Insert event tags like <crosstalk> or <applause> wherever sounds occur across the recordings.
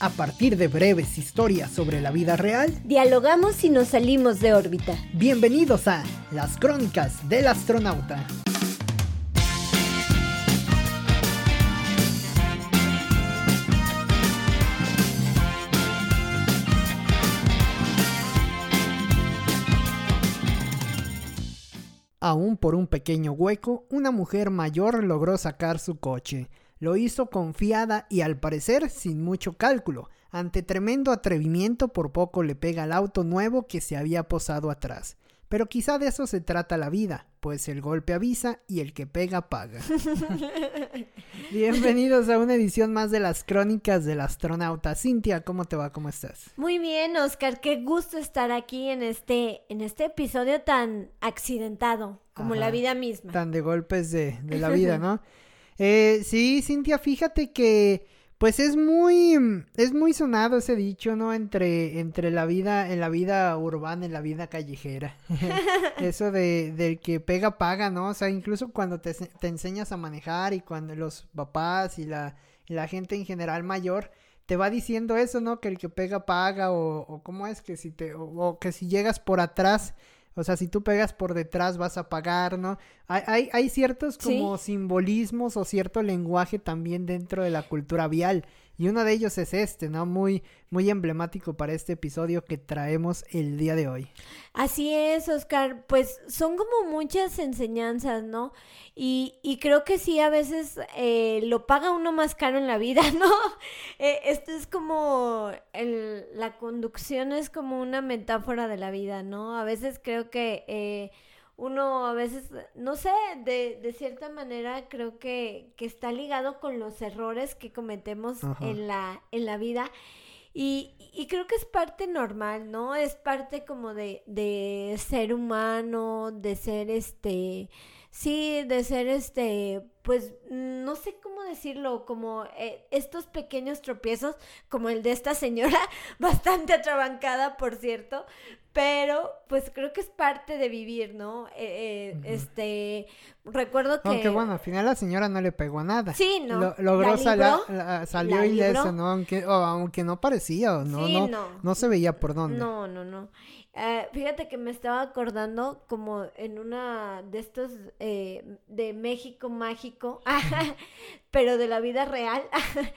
A partir de breves historias sobre la vida real, dialogamos y nos salimos de órbita. Bienvenidos a Las Crónicas del Astronauta. Aún por un pequeño hueco, una mujer mayor logró sacar su coche. Lo hizo confiada y al parecer sin mucho cálculo. Ante tremendo atrevimiento por poco le pega al auto nuevo que se había posado atrás. Pero quizá de eso se trata la vida, pues el golpe avisa y el que pega paga. <laughs> Bienvenidos a una edición más de las crónicas del astronauta. Cintia, ¿cómo te va? ¿Cómo estás? Muy bien, Oscar, qué gusto estar aquí en este, en este episodio tan accidentado como la vida misma. Tan de golpes de, de la vida, ¿no? <laughs> Eh, sí, Cintia, fíjate que pues es muy es muy sonado ese dicho, ¿no? Entre entre la vida en la vida urbana y la vida callejera. <laughs> <laughs> Eso de del que pega paga, ¿no? O sea, incluso cuando te, te enseñas a manejar y cuando los papás y la, la gente en general mayor te va diciendo eso, ¿no? Que el que pega paga o, o cómo es que si te o que si llegas por atrás o sea, si tú pegas por detrás vas a pagar, ¿no? Hay, hay, hay ciertos como simbolismos o cierto lenguaje también dentro de la cultura vial. Y uno de ellos es este, ¿no? Muy, muy emblemático para este episodio que traemos el día de hoy. Así es, Oscar. Pues son como muchas enseñanzas, ¿no? Y, y creo que sí, a veces eh, lo paga uno más caro en la vida, <laughs> ¿no? Eh, esto es como, el, la conducción es como una metáfora de la vida, ¿no? A veces creo que... Eh, uno a veces, no sé, de, de cierta manera creo que, que, está ligado con los errores que cometemos en la, en la vida. Y, y, creo que es parte normal, ¿no? Es parte como de, de ser humano, de ser este, sí, de ser este, pues no sé cómo decirlo, como eh, estos pequeños tropiezos, como el de esta señora, <laughs> bastante atrabancada, por cierto, pero pues creo que es parte de vivir, ¿no? Eh, eh, este, recuerdo que... Aunque bueno, al final la señora no le pegó nada. Sí, ¿no? logró salir, salió eso, ¿no? Aunque, aunque no parecía, ¿no? no, no, no, se veía por dónde. No, no, no. Eh, fíjate que me estaba acordando como en una de estos de México mágico, <laughs> pero de la vida real. <laughs>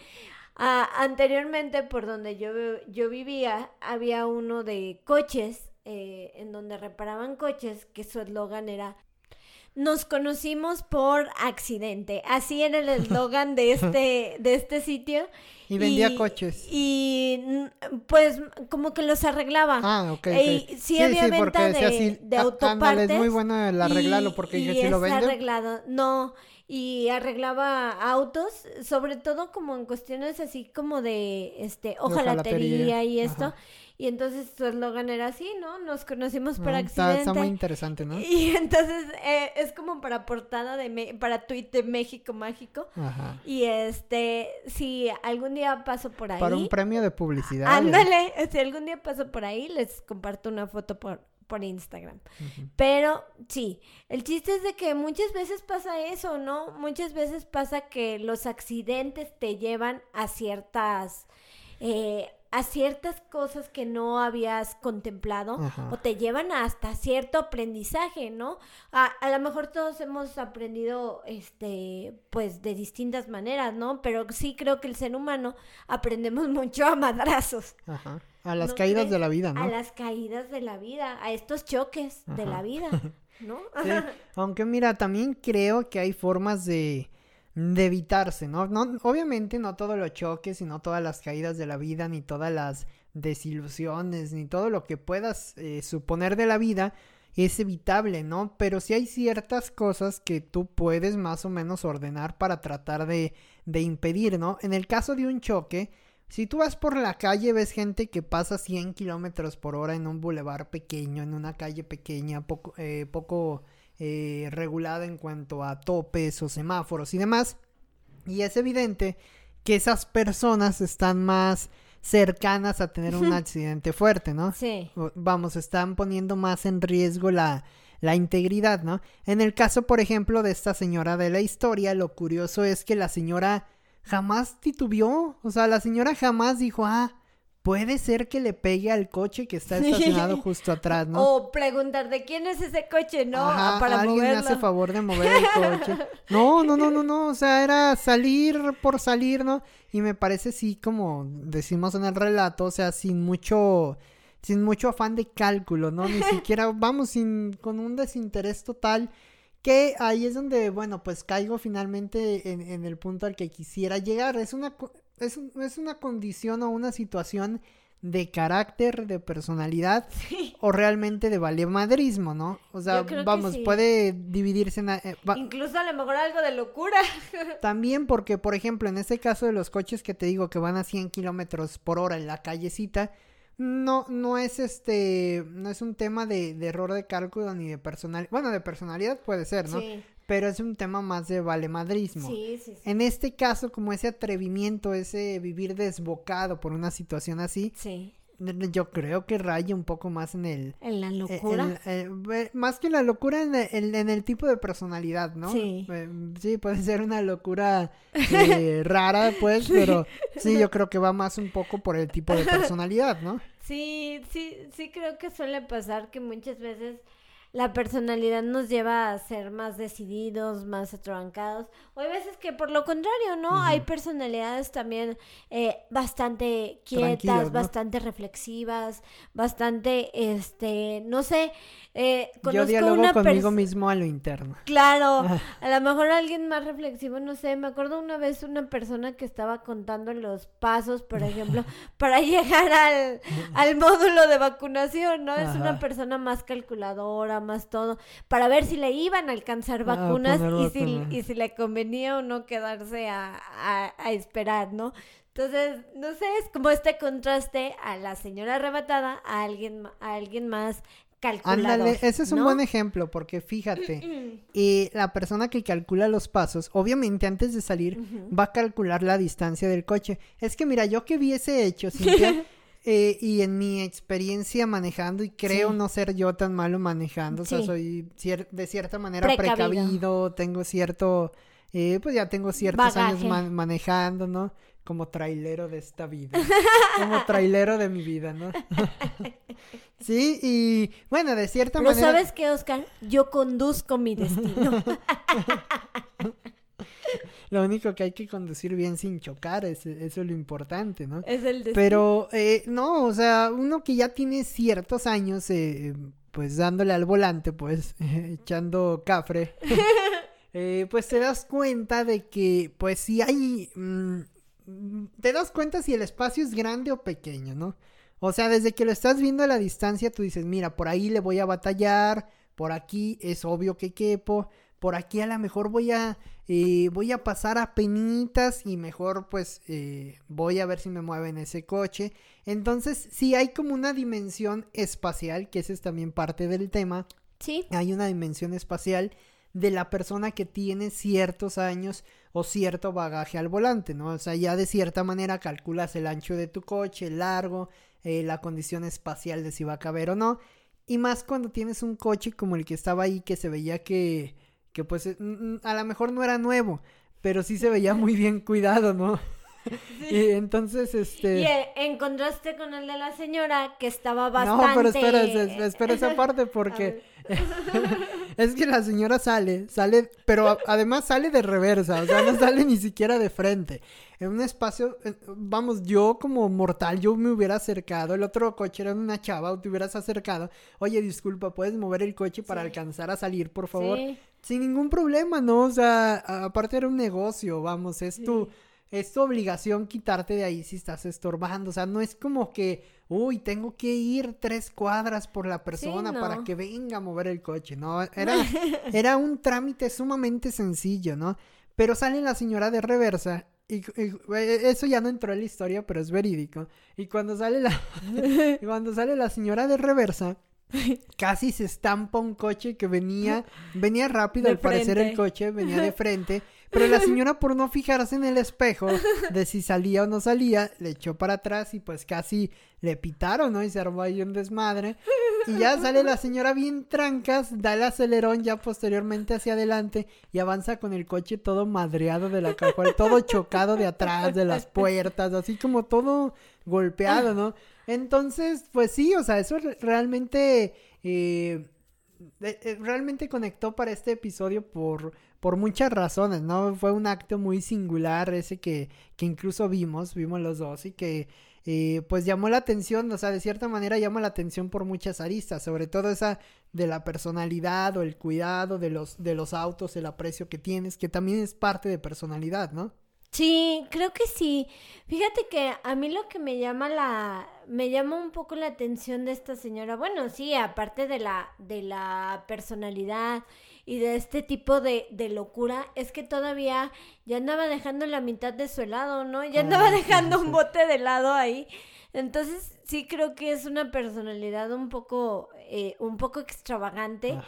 Ah, anteriormente, por donde yo, yo vivía, había uno de coches, eh, en donde reparaban coches, que su eslogan era nos conocimos por accidente. Así era el <laughs> eslogan de este, de este sitio. Y vendía coches. Y pues como que los arreglaba. Ah, ok. Y sí, había venta de, de autopartes. es muy bueno el arreglarlo porque y, si lo vende. arreglado. No, y arreglaba autos, sobre todo como en cuestiones así como de este hojalatería y esto. Y entonces su eslogan era así, ¿no? Nos conocimos por accidente. Está, muy interesante, ¿no? Y <laughs> entonces eh, es como para portada de para tweet de México Mágico. Ajá. Y este, si algún día paso por ahí. Para un premio de publicidad. Ándale, si algún día paso por ahí, les comparto una foto por, por Instagram. Pero sí, el chiste es de que muchas veces pasa eso, ¿no? Muchas veces pasa que los accidentes te llevan a ciertas... Eh, a ciertas cosas que no habías contemplado o te llevan hasta cierto aprendizaje, ¿no? A, a lo mejor todos hemos aprendido, este, pues de distintas maneras, ¿no? Pero sí creo que el ser humano aprendemos <laughs> mucho a madrazos. Ajá. A las caídas de la vida, ¿no? A las caídas de la vida, a estos choques de la vida, ¿no? <laughs> <laughs> Aunque mira, también creo que hay formas de, de evitarse, ¿no? ¿no? Obviamente no todos los choques, no todas las caídas de la vida, ni todas las desilusiones, ni todo lo que puedas eh, suponer de la vida es evitable, ¿no? Pero sí hay ciertas cosas que tú puedes más o menos ordenar para tratar de, de impedir, ¿no? En el caso de un choque, si tú vas por la calle, ves gente que pasa 100 kilómetros por hora en un bulevar pequeño, en una calle pequeña, poco, eh, poco eh, regulada en cuanto a topes o semáforos y demás. Y es evidente que esas personas están más cercanas a tener un <laughs> accidente fuerte, ¿no? Sí. Vamos, están poniendo más en riesgo la, la integridad, ¿no? En el caso, por ejemplo, de esta señora de la historia, lo curioso es que la señora jamás titubeó. O sea, la señora jamás dijo, ah, puede ser que le pegue al coche que está estacionado <laughs> justo atrás, ¿no? O preguntar de quién es ese coche, ¿no? Ajá, Para alguien moverlo. hace favor de mover el <laughs> coche. No, no, no, no, no. O sea, era salir por salir, ¿no? Y me parece sí, como decimos en el relato, o sea, sin mucho, sin mucho afán de cálculo, ¿no? Ni <laughs> siquiera, vamos, sin, con un desinterés total. Que ahí es donde, bueno, pues caigo finalmente en, en el punto al que quisiera llegar. Es una, es, un- es una condición o una situación de carácter, de personalidad <laughs> o realmente de valemadrismo, ¿no? O sea, vamos, sí. puede dividirse en... eh, va- Incluso a lo mejor algo de locura. <laughs> también porque, por ejemplo, en este caso de los coches que te digo que van a 100 kilómetros por hora en la callecita, no, no es este, no es un tema de, de error de cálculo ni de personalidad, bueno, de personalidad puede ser, ¿no? Sí, Pero es un tema más de valemadrismo. sí, sí. sí. En este caso, como ese atrevimiento, ese vivir desbocado por una situación así, Sí. Yo creo que raya un poco más en el, En la eh, locura. el- eh, más que la locura en el, en- en el tipo de personalidad, ¿no? Sí. Eh, sí, puede ser una locura eh, rara, pues, <laughs> pero sí, yo creo que va más un poco por el tipo de personalidad, ¿no? Sí, sí, sí creo que suele pasar que muchas veces la personalidad nos lleva a ser más decididos, más atrancados. O hay veces que por lo contrario, ¿no? Hay personalidades también eh, bastante quietas, bastante reflexivas, bastante, este, no sé, eh, Yo conozco dialogo una conmigo mismo a lo interno. Claro, a lo mejor alguien más reflexivo, no sé, me acuerdo una vez una persona que estaba contando los pasos, por ejemplo, <laughs> para llegar al, al módulo de vacunación, ¿no? Es una persona más calculadora, más todo, para ver si le iban a alcanzar vacunas poner y, si, y si le convenía o no quedarse a, a- a esperar, ¿no? Entonces, no sé, es como este contraste a la señora arrebatada, a alguien, a alguien más calculador. Ándale, ese es un ¿no? buen ejemplo, porque fíjate, eh, la persona que calcula los pasos, obviamente antes de salir, Ujú. va a calcular la distancia del coche. Es que mira, yo que vi ese hecho, Cintia, <laughs> eh, y en mi experiencia manejando, y creo Sí. no ser yo tan malo manejando, o sea, soy cier- de cierta manera Precavido. precavido, tengo cierto, eh, pues ya tengo ciertos años man- manejando, ¿no? Como trailero de esta vida, <laughs> como trailero de mi vida, ¿no? <laughs> sí, y bueno, de cierta manera... ¿sabes qué, Oscar? Yo conduzco mi destino. <laughs> <laughs> Lo único que hay que conducir bien sin chocar, es- eso es lo importante, ¿no? es el destino. Pero eh, no, o sea, uno que ya tiene ciertos años, eh, pues dándole al volante, pues <laughs> echando cafre, <laughs> eh, pues te das cuenta de que, pues si hay, mm, te das cuenta si el espacio es grande o pequeño, ¿no? O sea, desde que lo estás viendo a la distancia, tú dices, mira, por ahí le voy a batallar, por aquí es obvio que quepo, por aquí a lo mejor voy a, eh, voy a pasar a penitas y mejor pues eh, voy a ver si me mueven ese coche. Entonces, sí hay como una dimensión espacial, que esa es también parte del tema, Sí, hay una dimensión espacial de la persona que tiene ciertos años o cierto bagaje al volante, ¿no? O sea, ya de cierta manera calculas el ancho de tu coche, el largo, eh, la condición espacial de si va a caber o no. Y más cuando tienes un coche como el que estaba ahí, que se veía que, que pues eh, a lo mejor no era nuevo, pero sí se veía muy bien cuidado, ¿no? <laughs> Y entonces, este... y eh, en contraste con el de la señora que estaba No, bastante... pero espera, es- espera esa <laughs> parte porque <laughs> es que la señora sale, sale, pero además sale de reversa, o sea, no sale ni siquiera de frente. En un espacio, vamos, yo como mortal, yo me hubiera acercado, el otro coche era una chava, o te hubieras acercado, oye, disculpa, ¿puedes mover el coche para Sí. alcanzar a salir, por favor? Sí. Sin ningún problema, ¿no? O sea, aparte era un negocio, vamos, es tu, es tu obligación quitarte de ahí si estás estorbando. O sea, no es como que, uy, tengo que ir tres cuadras por la persona no. para que venga a mover el coche, ¿no? Era, <laughs> era un trámite sumamente sencillo, ¿no? Pero sale la señora de reversa. Y, y, eh, eso ya no entró en la historia, pero es verídico. Y cuando sale la, <laughs> y cuando sale la señora de reversa, <laughs> casi se estampa un coche que venía, <laughs> venía rápido De al parecer el coche, venía de <laughs> frente, Pero la señora por no fijarse en el espejo de si salía o no salía, le echó para atrás y pues casi le pitaron, ¿no? Y se armó ahí un desmadre. Y ya sale la señora bien trancas, da el acelerón ya posteriormente hacia adelante y avanza con el coche todo madreado de la cajuela, todo chocado de atrás, de las puertas, así como todo golpeado, ¿no? Entonces, pues sí, o sea, eso realmente... Eh, eh, realmente conectó para este episodio por, por muchas razones, ¿no? Fue un acto muy singular ese que, que incluso vimos, vimos los dos y que eh, pues llamó la atención, o sea, de cierta manera llama la atención por muchas aristas, sobre todo esa de la personalidad o el cuidado de los, de los autos, el aprecio que tienes, que también es parte de personalidad, ¿no? Sí, creo que sí. Fíjate que a mí lo que me llama la me llama un poco la atención de esta señora. Bueno, sí, aparte de la de la personalidad y de este tipo de, de locura, es que todavía ya andaba dejando la mitad de su helado, ¿no? Ya andaba dejando un bote de helado ahí. Entonces, sí creo que es una personalidad un poco eh, un poco extravagante.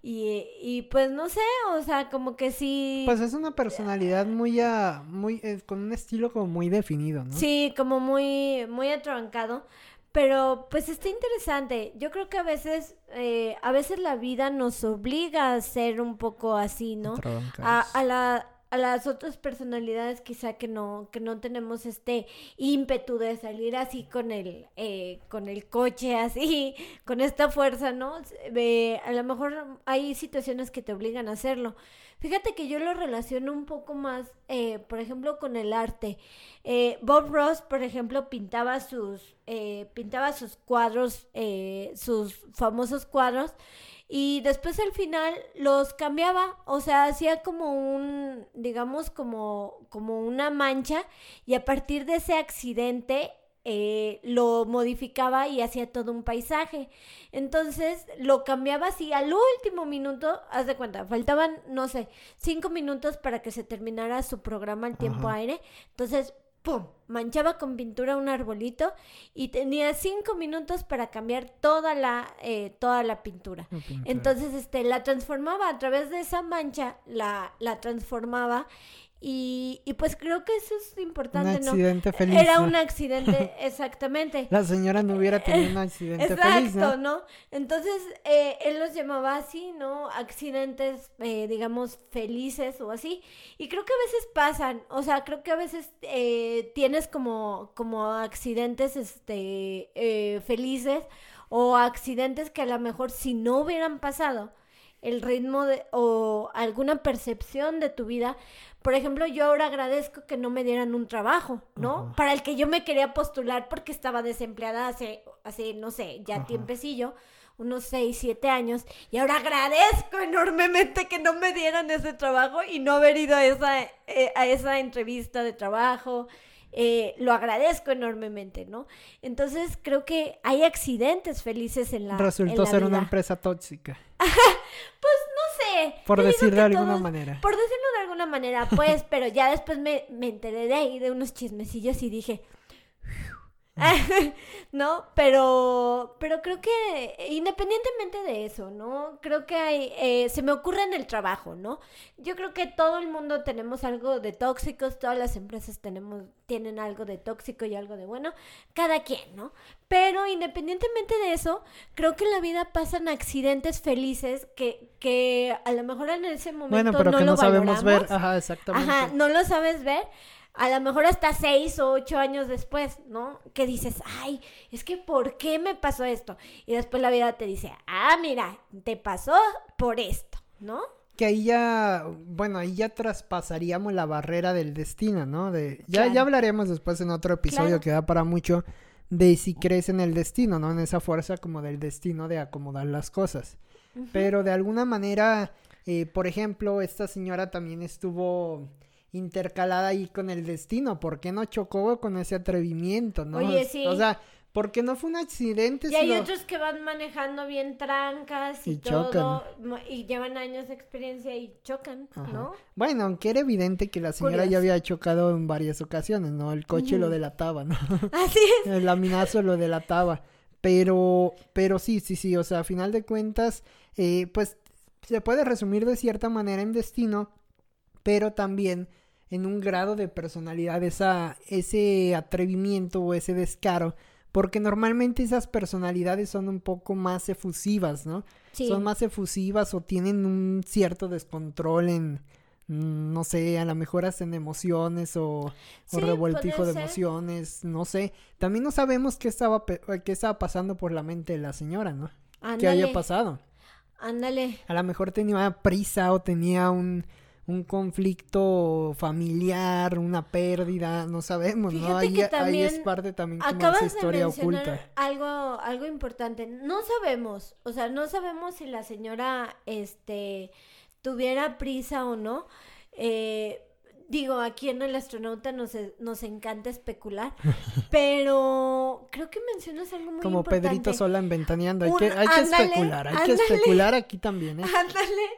Y, y, pues no sé, o sea, como que sí. Pues es una personalidad muy, a, muy eh, con un estilo como muy definido, ¿no? Sí, como muy, muy atrabancado. Pero pues está interesante. Yo creo que a veces, eh, a veces la vida nos obliga a ser un poco así, ¿no? A, a, la, a las otras personalidades quizá que no que no tenemos este ímpetu de salir así con el eh, con el coche así <laughs> con esta fuerza no a lo mejor hay situaciones que te obligan a hacerlo. Fíjate que yo lo relaciono un poco más eh, por ejemplo con el arte. Eh, Bob Ross por ejemplo pintaba sus pintaba sus cuadros sus famosos cuadros y después al final los cambiaba, o sea, hacía como un, digamos, como, como una mancha y a partir de ese accidente eh, lo modificaba y hacía todo un paisaje. Entonces lo cambiaba así al último minuto, haz de cuenta, faltaban, no sé, cinco minutos para que se terminara su programa el tiempo aire. Entonces ¡pum! Manchaba con pintura un arbolito y tenía cinco minutos para cambiar toda la, eh, toda la pintura. Entonces, este, la transformaba a través de esa mancha, la, la transformaba y, y, pues creo que eso es importante, un accidente Feliz, Era un accidente, <laughs> exactamente. La señora no hubiera tenido un accidente Exacto, feliz, ¿no? ¿no? Entonces, eh, él los llamaba así, ¿no? Accidentes, eh, digamos, felices o así. Y creo que a veces pasan, o sea, creo que a veces eh, tienes como, como accidentes, este, eh, felices o accidentes que a lo mejor si no hubieran pasado, el ritmo de, o alguna percepción de tu vida, por ejemplo, yo ahora agradezco que no me dieran un trabajo, ¿no? Para el que yo me quería postular porque estaba desempleada hace, hace no sé, ya tiempecillo, unos 6, 7 años, y ahora agradezco enormemente que no me dieran ese trabajo y no haber ido a esa, eh, a esa entrevista de trabajo. Eh, lo agradezco enormemente, ¿no? Entonces creo que hay accidentes felices en la Resultó en ser vida. una empresa tóxica. <laughs> pues no sé. Por decirlo de alguna todos- manera. Por decirlo de alguna manera, pues, pero ya después me, me enteré de ahí de unos chismecillos y dije. <laughs> no, pero, pero creo que independientemente de eso, ¿no? Creo que hay, eh, se me ocurre en el trabajo, ¿no? Yo creo que todo el mundo tenemos algo de tóxicos, todas las empresas tenemos, tienen algo de tóxico y algo de bueno, cada quien, ¿no? Pero independientemente de eso, creo que en la vida pasan accidentes felices que, que a lo mejor en ese momento Bueno, pero no que lo no sabemos ver. Ajá, exactamente. Ajá, no lo sabes ver. A lo mejor hasta seis o ocho años después, ¿no? Que dices, ay, es que ¿por qué me pasó esto? Y después la vida te dice, ah, mira, te pasó por esto, ¿no? Que ahí ya, bueno, ahí ya traspasaríamos la barrera del destino, ¿no? De, ya, Claro. ya hablaremos después en otro episodio Claro. que da para mucho de si crees en el destino, ¿no? En esa fuerza como del destino de acomodar las cosas. Pero de alguna manera, eh, por ejemplo, esta señora también estuvo intercalada ahí con el destino. ¿Por qué no chocó con ese atrevimiento, no? Oye, sí. O sea, ¿por qué no fue un accidente? Y hay otros que van manejando bien trancas y, Y todo, chocan. y llevan años de experiencia y chocan, Ajá. ¿no? Bueno, aunque era evidente que la señora Curioso. ya había chocado en varias ocasiones, ¿no? El coche lo delataba, ¿no? <laughs> Así es. El laminazo lo delataba. Pero, pero sí, sí, sí, o sea, a final de cuentas, eh, pues se puede resumir de cierta manera en destino, pero también en un grado de personalidad, esa, ese atrevimiento o ese descaro, porque normalmente esas personalidades son un poco más efusivas, ¿no? Sí. Son más efusivas o tienen un cierto descontrol en, mm, no sé, a lo mejor hacen emociones o, o Sí, revoltijo de ser. emociones, no sé. También no sabemos qué estaba, pe- qué estaba pasando por la mente de la señora, ¿no? ¿Qué haya Ándale, pasado? ándale. A lo mejor tenía prisa o tenía un, un conflicto familiar, una pérdida, no sabemos, ¿no? Ahí, es parte también como Acabas esa historia de mencionar oculta. algo, algo importante. No sabemos, o sea, no sabemos si la señora, este, tuviera prisa o no. Eh, digo, aquí en el astronauta nos, e- nos encanta especular, <laughs> pero creo que mencionas algo muy Como importante. Pedrito sola en ventaneando. Hay Un- que, hay que especular, hay que especular aquí también, ¿eh? <laughs> Ándale.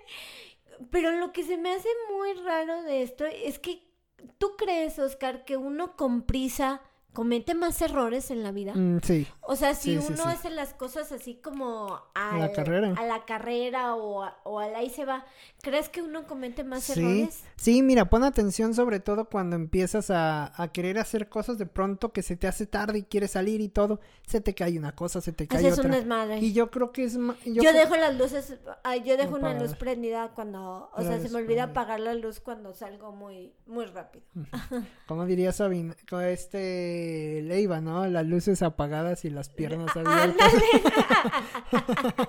Pero lo que se me hace muy raro de esto es que tú crees, Oscar, que uno con prisa comete más errores en la vida. Mm, sí, O sea, si Sí, uno sí. hace las cosas así como A la carrera. a la carrera o, a- o al ahí se va, ¿crees que uno comete más errores? Sí, mira, pon atención sobre todo cuando empiezas a, a querer hacer cosas de pronto que se te hace tarde y quieres salir y todo, se te cae una cosa, se te cae Haces otra. desmadre. Y yo creo que es... Yo, creo- dejo las luces, ay, yo dejo una luz prendida cuando, o La sea, se me olvida prendida. apagar la luz cuando salgo muy, muy rápido. Como diría Sabina, con Leiva, ¿no? Las luces apagadas y las piernas <laughs> abiertas. <laughs>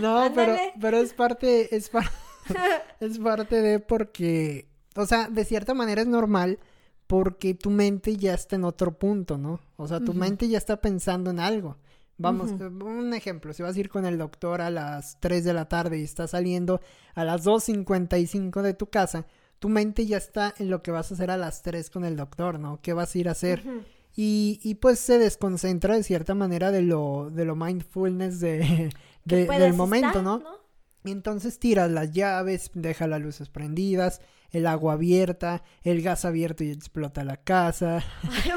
no, pero, Ándale. pero es parte, es, par- <laughs> es parte de porque, o sea, de cierta manera es normal porque tu mente ya está en otro punto, ¿no? O sea, tu mente ya está pensando en algo. Vamos, eh, un ejemplo, si vas a ir con el doctor a las 3 de la tarde y estás saliendo a las 2.55 de tu casa, tu mente ya está en lo que vas a hacer a las 3 con el doctor, ¿no? ¿Qué vas a ir a hacer? Y, y pues se desconcentra de cierta manera de lo, de lo mindfulness de, <laughs> de- del momento, estar, ¿no? Y entonces tiras las llaves, deja las luces prendidas, el agua abierta, el gas abierto y explota la casa.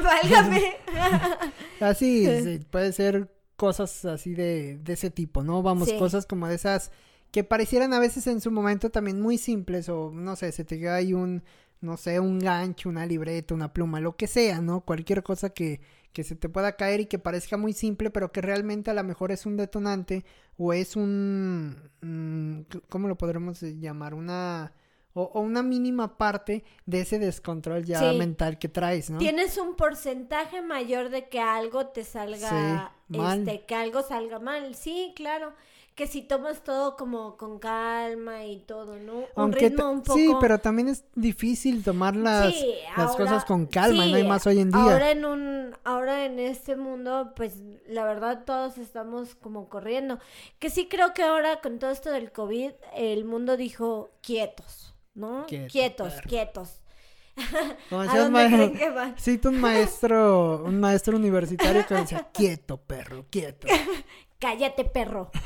Válgame. <laughs> Así, <laughs> sí, puede ser cosas así de, de ese tipo, ¿no? Vamos, Sí. cosas como de esas que parecieran a veces en su momento también muy simples o no sé, se te cae ahí un, no sé, un gancho, una libreta, una pluma, lo que sea, ¿no? Cualquier cosa que, que se te pueda caer y que parezca muy simple, pero que realmente a lo mejor es un detonante o es un, mm, ¿cómo lo podremos llamar? Una... O, o una mínima parte de ese descontrol ya Sí. mental que traes, ¿no? Tienes un porcentaje mayor de que algo te salga, Sí, mal. este, que algo salga mal. Sí, claro. Que si tomas todo como con calma y todo, ¿no? Un Aunque ritmo un poco. Sí, pero también es difícil tomar las, Sí, las ahora- cosas con calma, no hay más hoy en día. Ahora en un, ahora en este mundo, pues la verdad todos estamos como corriendo. Que sí creo que ahora con todo esto del COVID, el mundo dijo quietos, ¿no? Quieto, quietos, perro. quietos. <laughs> Como ¿A decías, dónde ma- creen que van? Cito un maestro, un maestro universitario que decía, quieto, perro, quieto. <laughs> Cállate, perro. <laughs>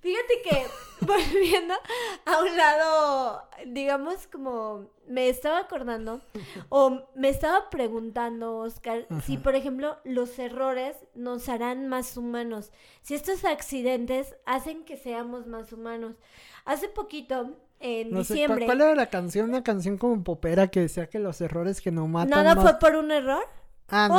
Fíjate que volviendo a un lado, digamos como me estaba acordando o me estaba preguntando, Oscar, si por ejemplo los errores nos harán más humanos, si estos accidentes hacen que seamos más humanos. Hace poquito, en No sé, ¿cu- diciembre, ¿cuál era la canción? Una canción como popera que decía que los errores que no matan ¿nada más- fue por un error? Ah, no,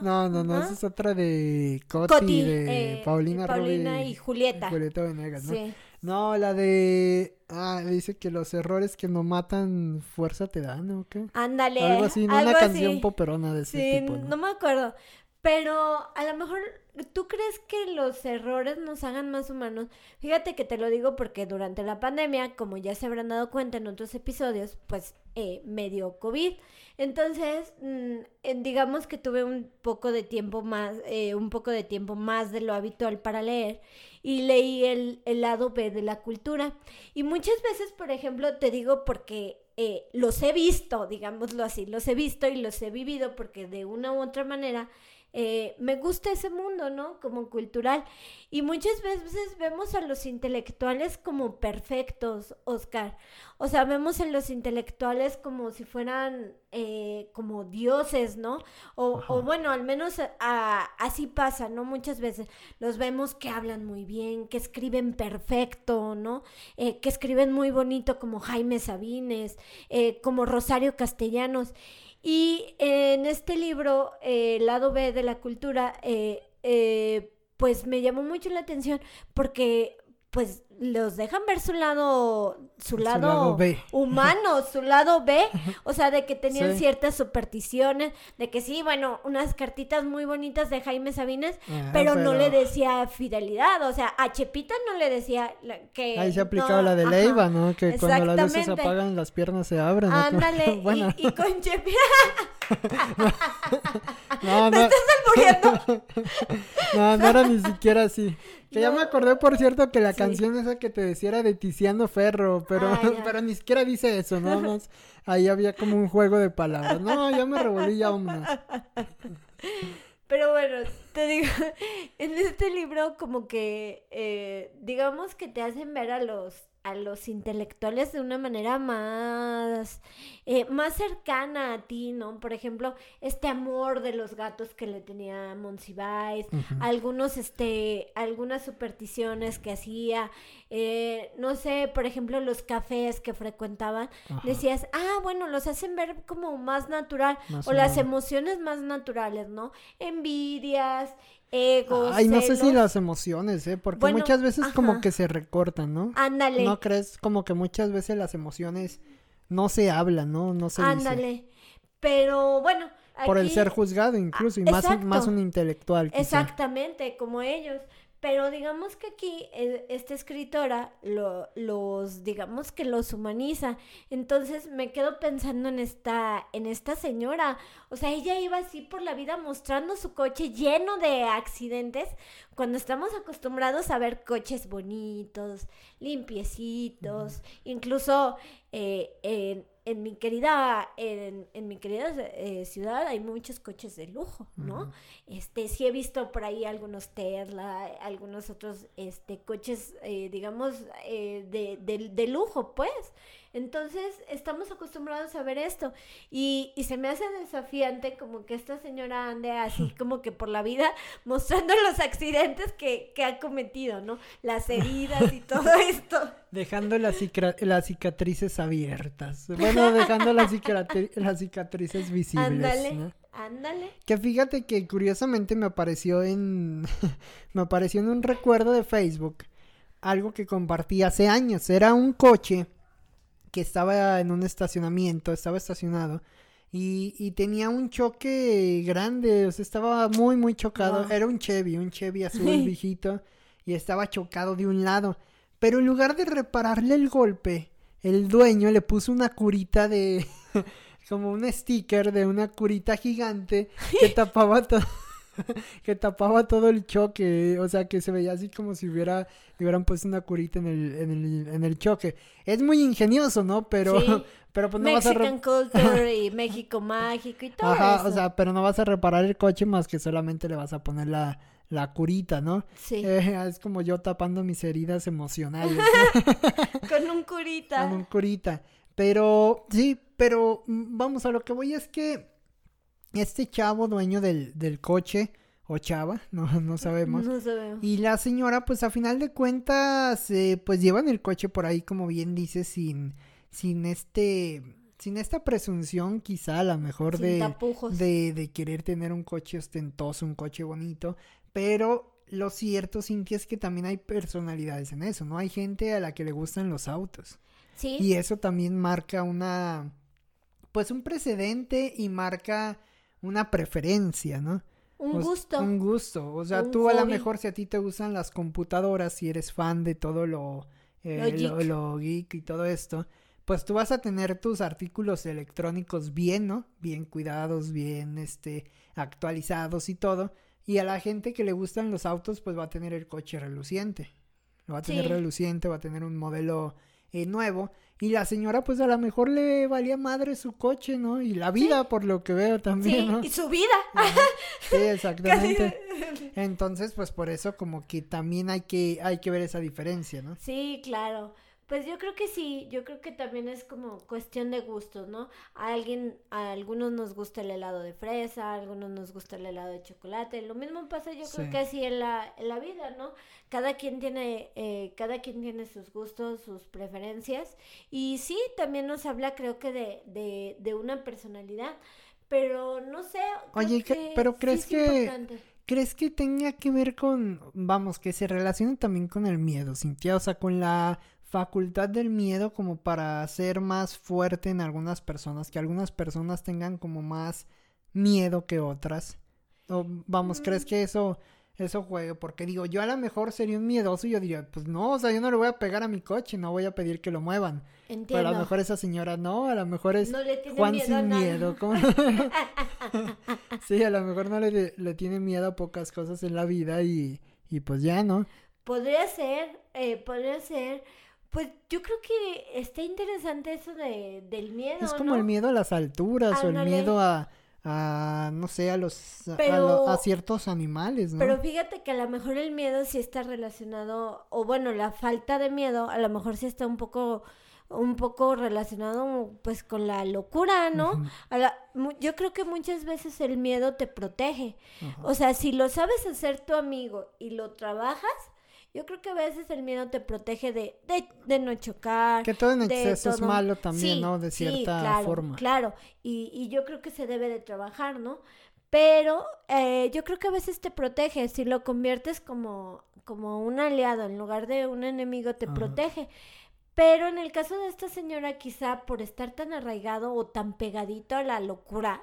no, no, no, esa es otra de Coti, Coti, de eh, Paulina, Paulina y Julieta. Julieta Venegas, ¿no? Sí. No, la de... Ah, dice que los errores que no matan fuerza te dan, ¿o qué? Ándale. Algo así, ¿no? algo una así. canción poperona de ese Sí, tipo, ¿no? no me acuerdo. Pero a lo mejor, ¿tú crees que los errores nos hagan más humanos? Fíjate que te lo digo porque durante la pandemia, como ya se habrán dado cuenta en otros episodios, pues eh, me dio COVID. Entonces, mm, digamos que tuve un poco de tiempo más, eh, un poco de tiempo más de lo habitual para leer y leí el, el lado B de la cultura. Y muchas veces, por ejemplo, te digo porque eh, los he visto, digámoslo así, los he visto y los he vivido porque de una u otra manera eh, me gusta ese mundo, ¿no? Como cultural. Y muchas veces vemos a los intelectuales como perfectos, Oscar. O sea, vemos a los intelectuales como si fueran eh, como dioses, ¿no? O, o bueno, al menos así pasa, ¿no? Muchas veces los vemos que hablan muy bien, que escriben perfecto, ¿no? Eh, que escriben muy bonito como Jaime Sabines, como Rosario Castellanos. Y en este libro, eh, lado B de la cultura, eh, eh, pues me llamó mucho la atención porque pues los dejan ver su lado, su, lado, humano, <laughs> su lado B, o sea, de que tenían ciertas supersticiones, de que sí, bueno, unas cartitas muy bonitas de Jaime Sabines, pero, no le decía fidelidad, o sea, a Chepita no le decía que... Ahí se aplicaba la de Leiva, ¿no? Que cuando las luces se apagan, las piernas se abren. <laughs> Ándale, y, con Chepita... <laughs> no, no. ¿Me estás <laughs> no, no era ni siquiera así. <laughs> Que ya me acordé, por cierto, que la canción esa que te decía era de Tiziano Ferro, pero, ah, <laughs> pero ni siquiera dice eso, ¿no? ahí había como un juego de palabras. No, ya me revolví, ya vámonos. Pero bueno, te digo, en este libro como que, eh, digamos que te hacen ver a los a los intelectuales de una manera más, eh, más cercana a ti, ¿no? Por ejemplo, este amor de los gatos que le tenía Monsiváis, algunos, este, algunas supersticiones que hacía, eh, no sé, por ejemplo, los cafés que frecuentaban, decías, ah, bueno, los hacen ver como más natural, o las emociones más naturales, ¿no? Envidias, egos. Ay, no sé si las emociones, ¿eh? Porque muchas veces como que se recortan, ¿no? Ándale. ¿No crees? Como que muchas veces las emociones no se hablan, ¿no? No se Ándale. Pero bueno. Por el ser juzgado incluso, y más, más un intelectual. Exactamente, como ellos. Pero digamos que aquí eh, esta escritora lo, los, digamos que los humaniza. Entonces me quedo pensando en esta, en esta señora. O sea, ella iba así por la vida mostrando su coche lleno de accidentes, cuando estamos acostumbrados a ver coches bonitos, limpiecitos, incluso eh, en mi querida, en, en mi querida eh, ciudad hay muchos coches de lujo, ¿no? Este, sí he visto por ahí algunos Tesla, algunos otros, este, coches, eh, digamos, eh, de, de, de, lujo, pues. Entonces, estamos acostumbrados a ver esto. Y, y se me hace desafiante como que esta señora ande así <laughs> como que por la vida <laughs> mostrando los accidentes que, que ha cometido, ¿no? Las heridas y todo <laughs> esto. Dejando las, las cicatrices abiertas. Bueno, dejando las, las cicatrices visibles. Ándale. Ándale. Que fíjate que curiosamente me apareció en. me apareció en un recuerdo de Facebook. Algo que compartí hace años. Era un coche que estaba en un estacionamiento, estaba estacionado. Y, tenía un choque grande, o sea, estaba muy, muy chocado. Era un Chevy, un Chevy azul <laughs> viejito, y estaba chocado de un lado. Pero en lugar de repararle el golpe, el dueño le puso una curita de... <laughs> como un sticker de una curita gigante que <laughs> tapaba todo. <laughs> que tapaba todo el choque, o sea, que se veía así como si hubiera, hubieran puesto una curita en el, en el, en el choque. Es muy ingenioso, ¿no? Pero, <laughs> pero pues no vas a... Culture y México Mágico y todo Ajá, o sea, pero no vas a reparar el coche más que solamente le vas a poner la, la curita, ¿no? Sí. Eh, <laughs> es como yo tapando mis heridas emocionales. Con un curita. Con un curita. Pero, sí, pero mm, vamos, a lo que voy es que este chavo dueño del, del coche, o chava, <laughs> no, no sabemos. No sabemos. Y la señora, pues a final de cuentas, eh, pues llevan el coche por ahí, como bien dice, sin, sin este, sin esta presunción, quizá a lo mejor de, de, de, querer tener un coche ostentoso, un coche bonito, pero lo cierto, Cintia, es que también hay personalidades en eso, ¿no? Hay gente a la que le gustan los autos. Sí. Y eso también marca una, pues un precedente y marca una preferencia, ¿no? Un gusto. Un gusto. O sea, tú a lo mejor si a ti te gustan las computadoras, si eres fan de todo lo, eh, lo, geek. y todo esto, pues tú vas a tener tus artículos electrónicos bien, ¿no? Bien cuidados, bien este, actualizados y todo. Y a la gente que le gustan los autos, pues va a tener el coche reluciente. Lo va a tener reluciente, va a tener un modelo eh, nuevo. Y la señora, pues a lo mejor le valía madre su coche, ¿no? Y la vida, por lo que veo también, Sí, ¿no? y su vida. <laughs> Sí, exactamente. Entonces, pues por eso como que también hay que, hay que ver esa diferencia, ¿no? Sí, claro. Pues yo creo que sí, yo creo que también es como cuestión de gustos, ¿no? A alguien, a algunos nos gusta el helado de fresa, a algunos nos gusta el helado de chocolate. Lo mismo pasa yo creo Sí. que así en la, en la vida, ¿no? Cada quien tiene, eh, cada quien tiene sus gustos, sus preferencias. Y sí, también nos habla creo que de, de, de una personalidad. Pero no sé. Oye, ¿qué- pero sí crees es que- importante. ¿Crees que tenga que ver con, vamos, que se relacione también con el miedo, Cintia? O sea, con la facultad del miedo como para ser más fuerte en algunas personas, que algunas personas tengan como más miedo que otras. O, vamos, ¿crees Mm. que eso, eso juegue? Porque digo, yo a lo mejor sería un miedoso y yo diría, pues no, o sea, yo no le voy a pegar a mi coche, no voy a pedir que lo muevan. Pero a Entiendo. lo mejor esa señora no, a lo mejor es No le tiene Juan miedo a sin miedo. ¿cómo? <laughs> sí, a lo mejor no le, le tiene miedo a pocas cosas en la vida y, y pues ya, ¿no? Podría ser, eh, podría ser. Pues yo creo que está interesante eso de, del miedo. es como ¿no? el miedo a las alturas o el Ándale. miedo a, a, no sé, a los, a- a, Pero- lo- a ciertos animales, ¿no? Pero fíjate que a lo mejor el miedo sí está relacionado, o bueno, la falta de miedo, a lo mejor sí está un poco, un poco relacionado pues con la locura, ¿no? Ujú, A la- yo creo que muchas veces el miedo te protege. ajá. O sea, si lo sabes hacer tu amigo y lo trabajas, yo creo que a veces el miedo te protege de, de, de no chocar. Que todo en exceso es malo también, Sí, ¿no? De sí, cierta claro, forma. Claro, y, y yo creo que se debe de trabajar, ¿no? Pero eh, yo creo que a veces te protege, si lo conviertes como, como un aliado en lugar de un enemigo, te Ajá. protege. Pero en el caso de esta señora, quizá por estar tan arraigado o tan pegadito a la locura,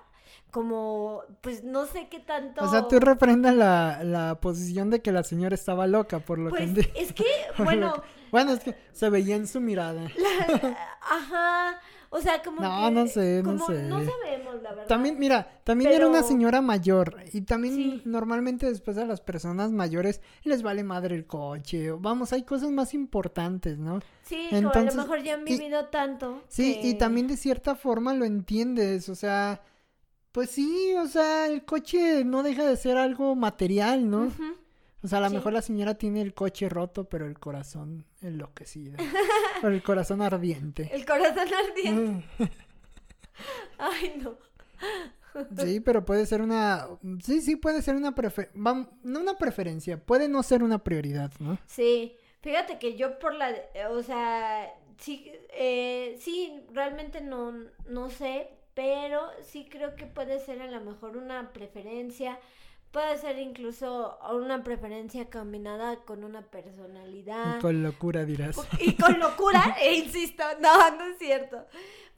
como, pues no sé qué tanto... O sea, tú reprendas la, la posición de que la señora estaba loca, por lo Pues que... enti- es que, <laughs> bueno, que- Bueno, es que se veía en su mirada. ajá, o sea, como No, que- no sé, no como sé. No sabemos, la verdad. También, mira, también era una señora mayor y también Sí. normalmente después a las personas mayores les vale madre el coche. Vamos, hay cosas más importantes, ¿no? Sí, como a lo mejor ya han y- vivido tanto. Sí, y también de cierta forma lo entiendes, o sea, pues sí, o sea, el coche no deja de ser algo material, ¿no? O sea, a lo Sí. mejor la señora tiene el coche roto, pero el corazón enloquecido. <laughs> o el corazón ardiente. El corazón ardiente. <laughs> Ay, no. Sí, pero puede ser una... Sí, sí, puede ser una preferencia. No una preferencia, puede no ser una prioridad, ¿no? Sí, fíjate que yo por la, eh, o sea, sí, eh, sí, realmente no, no sé, pero sí creo que puede ser a lo mejor una preferencia, puede ser incluso una preferencia combinada con una personalidad. Y con locura dirás. Y con locura, e insisto, no, no es cierto.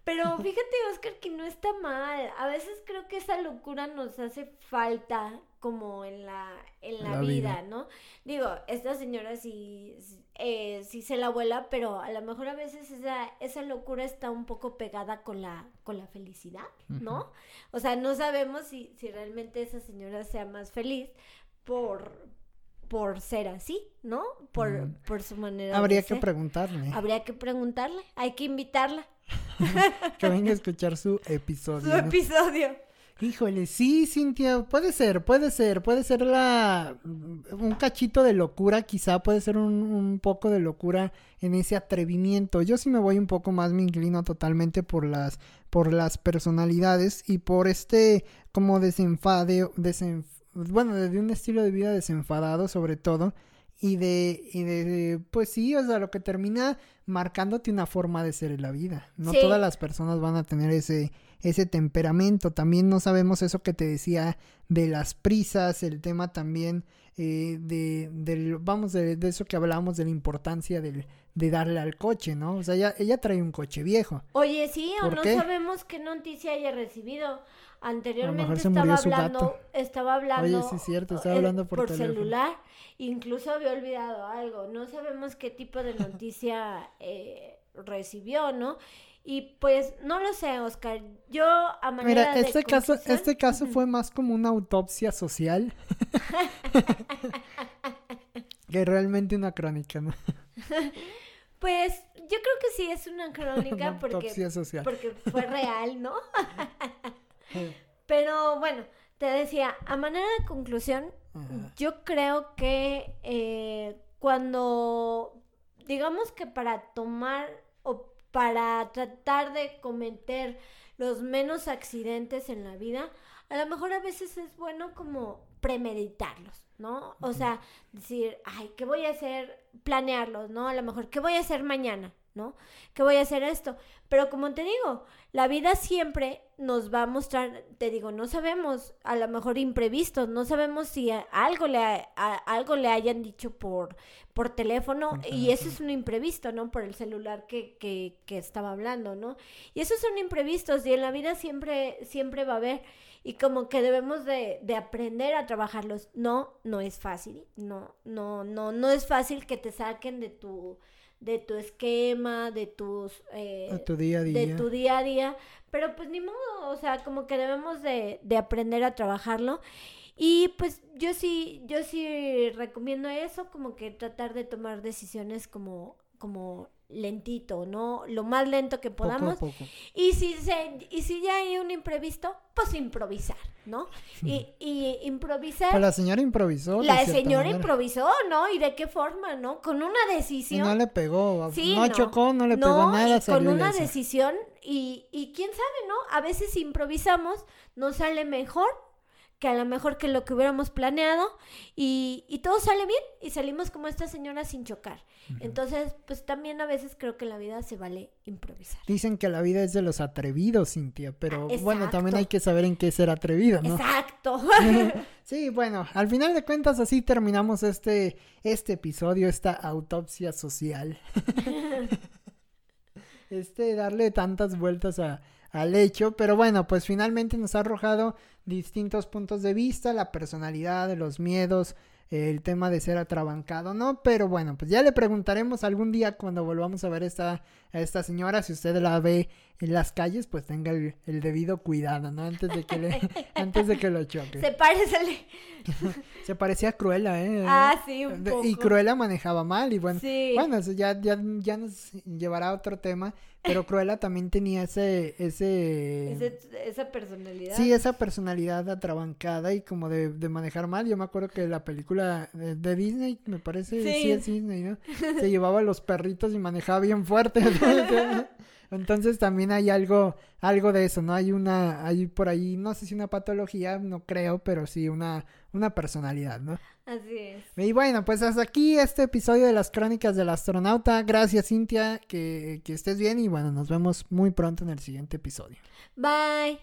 Pero fíjate, Oscar, que no está mal. A veces creo que esa locura nos hace falta como en la, en la, La vida, vida. ¿no? Digo, esta señora sí, eh, sí se la vuela, pero a lo mejor a veces esa, esa locura está un poco pegada con la, con la felicidad, ¿no? O sea, no sabemos si, si realmente esa señora sea más feliz por, por ser así, ¿no? Por, Mm. por su manera Habría de que ser. preguntarle. Habría que preguntarle, hay que invitarla. <laughs> Que venga a <laughs> escuchar su episodio. Su ¿no? episodio. Híjole, sí, Cintia, puede ser, puede ser, puede ser la un cachito de locura, quizá puede ser un, un poco de locura en ese atrevimiento. Yo sí me voy un poco más, me inclino totalmente por las, por las personalidades y por este como desenfade, desenf- bueno, de un estilo de vida desenfadado sobre todo. Y de, y de, pues sí, o sea, lo que termina marcándote una forma de ser en la vida. No Sí. todas las personas van a tener ese, ese temperamento. También no sabemos eso que te decía de las prisas, el tema también eh, de, del, vamos, de, de eso que hablábamos de la importancia del, de darle al coche, ¿no? O sea, ella, ella trae un coche viejo. Oye, sí, o ¿Por no qué? sabemos qué noticia haya recibido. Anteriormente estaba hablando, gato. estaba hablando. Oye, sí es cierto, estaba eh, hablando por celular. Incluso había olvidado algo. No sabemos qué tipo de noticia eh, recibió, ¿no? Y pues no lo sé, Oscar. Yo a manera Mira, de este caso, conclusión- este caso fue más como una autopsia social <laughs> que realmente una crónica, ¿no? <laughs> Pues yo creo que sí es una crónica <laughs> porque, Autopsia social. porque fue real, ¿no? Pero bueno, te decía, a manera de conclusión, Ajá. yo creo que eh, cuando, digamos que para tomar o para tratar de cometer los menos accidentes en la vida, a lo mejor a veces es bueno como premeditarlos, ¿no? O sea, decir, ay, ¿qué voy a hacer? Planearlos, ¿no? A lo mejor, ¿qué voy a hacer mañana? ¿No? ¿Qué voy a hacer esto? Pero como te digo, la vida siempre nos va a mostrar, te digo, no sabemos, a lo mejor imprevistos, no sabemos si algo le, a- algo le hayan dicho por, por teléfono y eso es un imprevisto, ¿no? Por el celular que, que, que estaba hablando, ¿no? Y esos son imprevistos y en la vida siempre, siempre va a haber y como que debemos de, de aprender a trabajarlos. No, no es fácil, no, no, no, no es fácil que te saquen de tu, de tu esquema, de tus... eh, A tu día a día. de tu día a día, pero pues ni modo, o sea, como que debemos de, de aprender a trabajarlo. Y pues yo sí, yo sí recomiendo eso, como que tratar de tomar decisiones como, como lentito, ¿no? Lo más lento que podamos. poco. Y si se, y si ya hay un imprevisto, pues improvisar, ¿no? Y, <laughs> y improvisar. Pues la señora improvisó. la señora manera. improvisó, ¿no? ¿Y de qué forma, no? Con una Y decisión. no le pegó. Sí, no, chocó, no le pegó nada. con una decisión y, y quién sabe, ¿no? A veces improvisamos, nos sale mejor que a lo mejor que lo que hubiéramos planeado y, y todo sale bien y salimos como esta señora sin chocar. Entonces, pues también a veces creo que la vida se vale improvisar. Dicen que la vida es de los atrevidos, Cintia, pero Ah, bueno, también hay que saber en qué ser atrevido, ¿no? Exacto. <laughs> <laughs> Sí, bueno, al final de cuentas así terminamos este, este episodio, esta autopsia social. <laughs> este, darle tantas vueltas a- al hecho, pero bueno, pues finalmente nos ha arrojado distintos puntos de vista, la personalidad, los miedos, el tema de ser atrabancado, ¿no? Pero bueno, pues ya le preguntaremos algún día cuando volvamos a ver esta, a esta señora, si usted la ve en las calles, pues tenga el, el debido cuidado, ¿no? Antes de que le, <laughs> antes de que lo choque. se parece. Se parecía a Cruella, ¿eh? Ah, sí, un poco. Y Cruella manejaba mal y bueno, Sí. bueno, eso ya, ya, ya nos llevará a otro tema, pero Cruella también tenía ese, ese, Ese- esa personalidad. sí, esa personalidad atrabancada y como de, de manejar mal. Yo me acuerdo que la película de, de Disney, me parece, sí. Sí. es Disney, ¿no? Se llevaba a los perritos y manejaba bien fuerte. <laughs> <laughs> Entonces también hay algo, algo de eso, ¿no? Hay una, hay por ahí, no sé si una patología, no creo, pero sí una, una personalidad, ¿no? Así es. Y bueno, pues hasta aquí este episodio de las crónicas del astronauta. Gracias, Cintia, que, que estés bien y bueno, nos vemos muy pronto en el siguiente episodio. Bye.